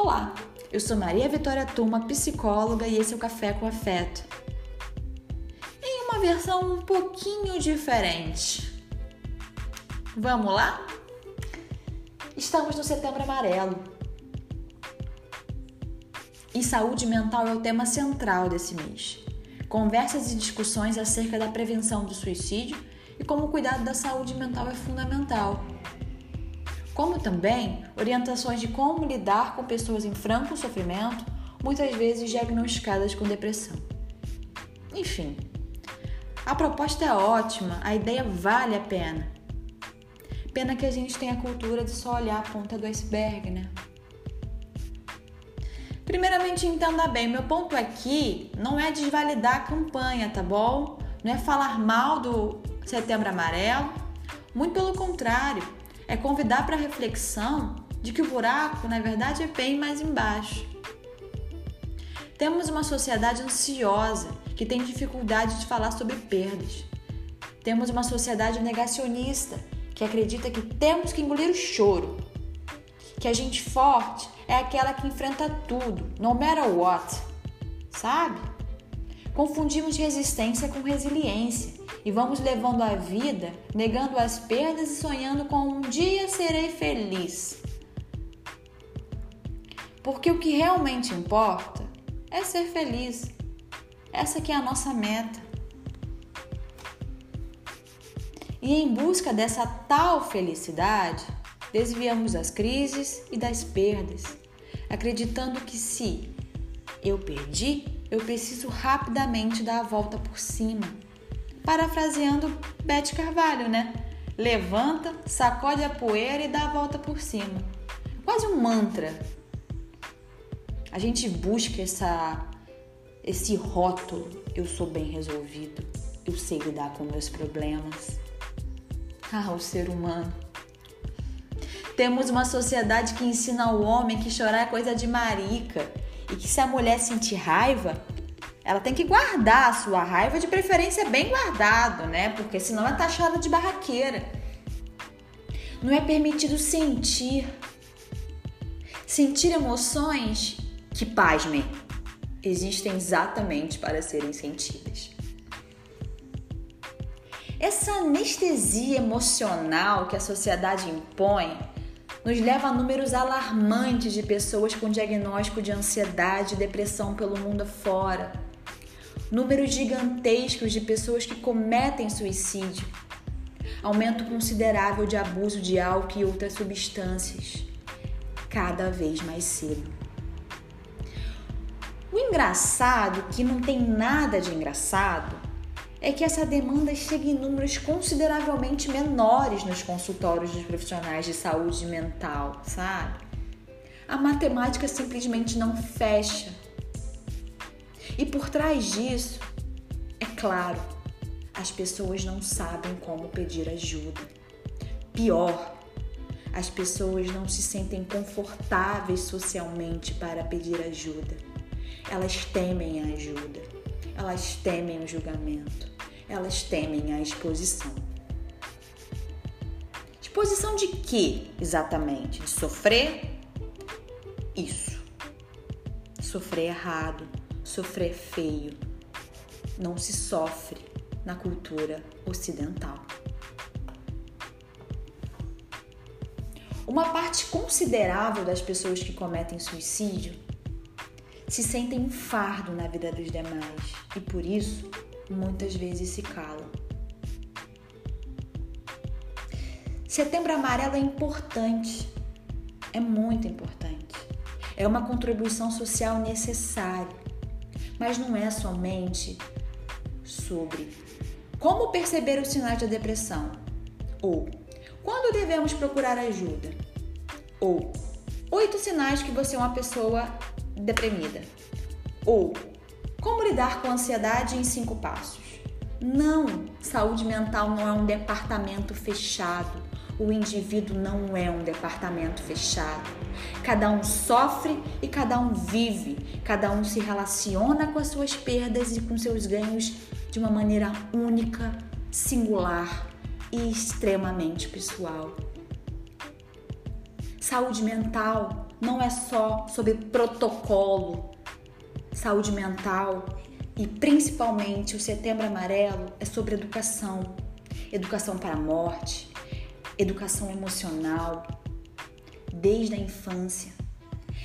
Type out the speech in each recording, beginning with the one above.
Olá, eu sou Maria Vitória Turma, psicóloga, e esse é o Café com Afeto. Em uma versão um pouquinho diferente. Vamos lá? Estamos no Setembro Amarelo. E saúde mental é o tema central desse mês. Conversas e discussões acerca da prevenção do suicídio e como o cuidado da saúde mental é fundamental como também orientações de como lidar com pessoas em franco sofrimento, muitas vezes diagnosticadas com depressão. Enfim, a proposta é ótima, a ideia vale a pena. Pena que a gente tem a cultura de só olhar a ponta do iceberg, né? Primeiramente, entenda bem, meu ponto aqui não é desvalidar a campanha, tá bom? Não é falar mal do Setembro Amarelo, muito pelo contrário é convidar para a reflexão de que o buraco, na verdade, é bem mais embaixo. Temos uma sociedade ansiosa que tem dificuldade de falar sobre perdas. Temos uma sociedade negacionista que acredita que temos que engolir o choro. Que a gente forte é aquela que enfrenta tudo, no matter what. Sabe? Confundimos resistência com resiliência e vamos levando a vida, negando as perdas e sonhando com um dia serei feliz. Porque o que realmente importa é ser feliz. Essa que é a nossa meta. E em busca dessa tal felicidade, desviamos das crises e das perdas, acreditando que se eu perdi, eu preciso rapidamente dar a volta por cima parafraseando Beth Carvalho, né? Levanta, sacode a poeira e dá a volta por cima. Quase um mantra. A gente busca essa esse rótulo, eu sou bem resolvido, eu sei lidar com meus problemas. Ah, o ser humano. Temos uma sociedade que ensina ao homem que chorar é coisa de marica e que se a mulher sentir raiva, ela tem que guardar a sua raiva, de preferência bem guardado, né? Porque senão é taxada de barraqueira. Não é permitido sentir. Sentir emoções que, pasmem, existem exatamente para serem sentidas. Essa anestesia emocional que a sociedade impõe nos leva a números alarmantes de pessoas com diagnóstico de ansiedade e depressão pelo mundo afora números gigantescos de pessoas que cometem suicídio, aumento considerável de abuso de álcool e outras substâncias, cada vez mais cedo. O engraçado, que não tem nada de engraçado, é que essa demanda chega em números consideravelmente menores nos consultórios dos profissionais de saúde mental, sabe? A matemática simplesmente não fecha. E por trás disso, é claro, as pessoas não sabem como pedir ajuda. Pior, as pessoas não se sentem confortáveis socialmente para pedir ajuda. Elas temem a ajuda, elas temem o julgamento, elas temem a exposição. Exposição de quê exatamente? De sofrer? Isso. Sofrer errado, sofrer feio. Não se sofre na cultura ocidental. Uma parte considerável das pessoas que cometem suicídio se sentem um fardo na vida dos demais e por isso muitas vezes se calam. Setembro Amarelo é importante, é muito importante. É uma contribuição social necessária mas não é somente sobre como perceber os sinais da depressão. Ou quando devemos procurar ajuda. Ou oito sinais que você é uma pessoa deprimida. Ou como lidar com a ansiedade em cinco passos. Não, saúde mental não é um departamento fechado o indivíduo não é um departamento fechado. Cada um sofre e cada um vive, cada um se relaciona com as suas perdas e com seus ganhos de uma maneira única, singular e extremamente pessoal. Saúde mental não é só sobre protocolo, saúde mental e principalmente o Setembro Amarelo é sobre educação. Educação para a morte, educação emocional, desde a infância.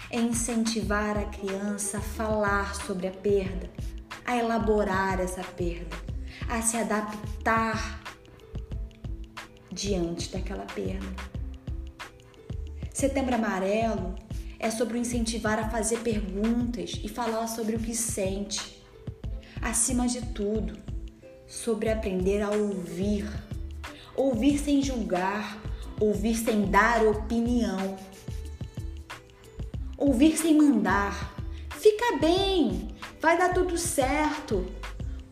É incentivar a criança a falar sobre a perda, a elaborar essa perda, a se adaptar diante daquela perda. Setembro Amarelo é sobre o incentivar a fazer perguntas e falar sobre o que sente. Acima de tudo, sobre aprender a ouvir. Ouvir sem julgar, ouvir sem dar opinião. Ouvir sem mandar. Fica bem, vai dar tudo certo.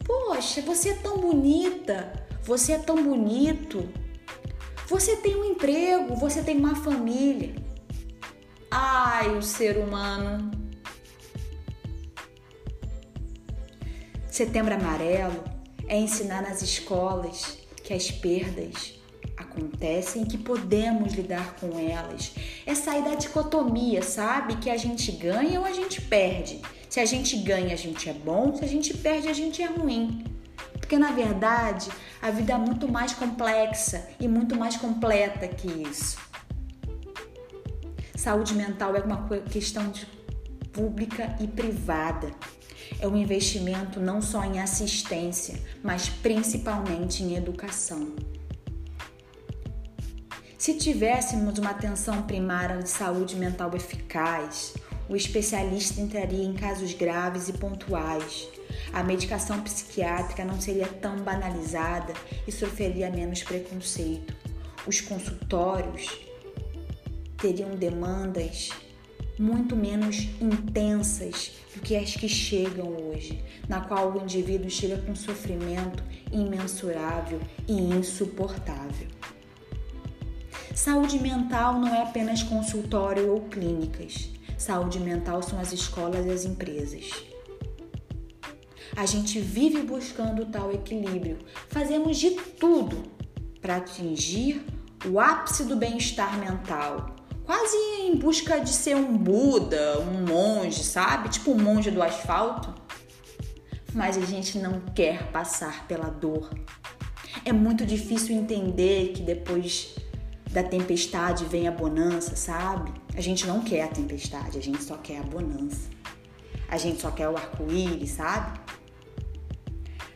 Poxa, você é tão bonita, você é tão bonito. Você tem um emprego, você tem uma família. Ai, o ser humano. Setembro Amarelo é ensinar nas escolas que as perdas acontecem e que podemos lidar com elas. É sair da dicotomia, sabe? Que a gente ganha ou a gente perde. Se a gente ganha, a gente é bom, se a gente perde, a gente é ruim. Porque na verdade, a vida é muito mais complexa e muito mais completa que isso. Saúde mental é uma questão de pública e privada. É um investimento não só em assistência, mas principalmente em educação. Se tivéssemos uma atenção primária de saúde mental eficaz, o especialista entraria em casos graves e pontuais. A medicação psiquiátrica não seria tão banalizada e sofreria menos preconceito. Os consultórios teriam demandas muito menos intensas do que as que chegam hoje, na qual o indivíduo chega com sofrimento imensurável e insuportável. Saúde mental não é apenas consultório ou clínicas. Saúde mental são as escolas e as empresas. A gente vive buscando tal equilíbrio. Fazemos de tudo para atingir o ápice do bem-estar mental, quase em busca de ser um Buda, um monge, sabe? Tipo um monge do asfalto. Mas a gente não quer passar pela dor. É muito difícil entender que depois da tempestade vem a bonança, sabe? A gente não quer a tempestade, a gente só quer a bonança. A gente só quer o arco-íris, sabe?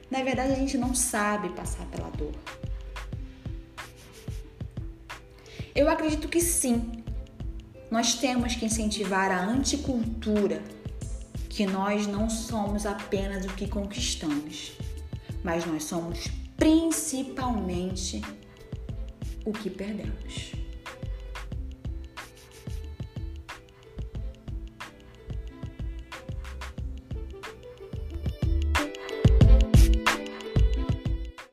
Na verdade, a gente não sabe passar pela dor. Eu acredito que sim, nós temos que incentivar a anticultura, que nós não somos apenas o que conquistamos, mas nós somos principalmente o que perdemos.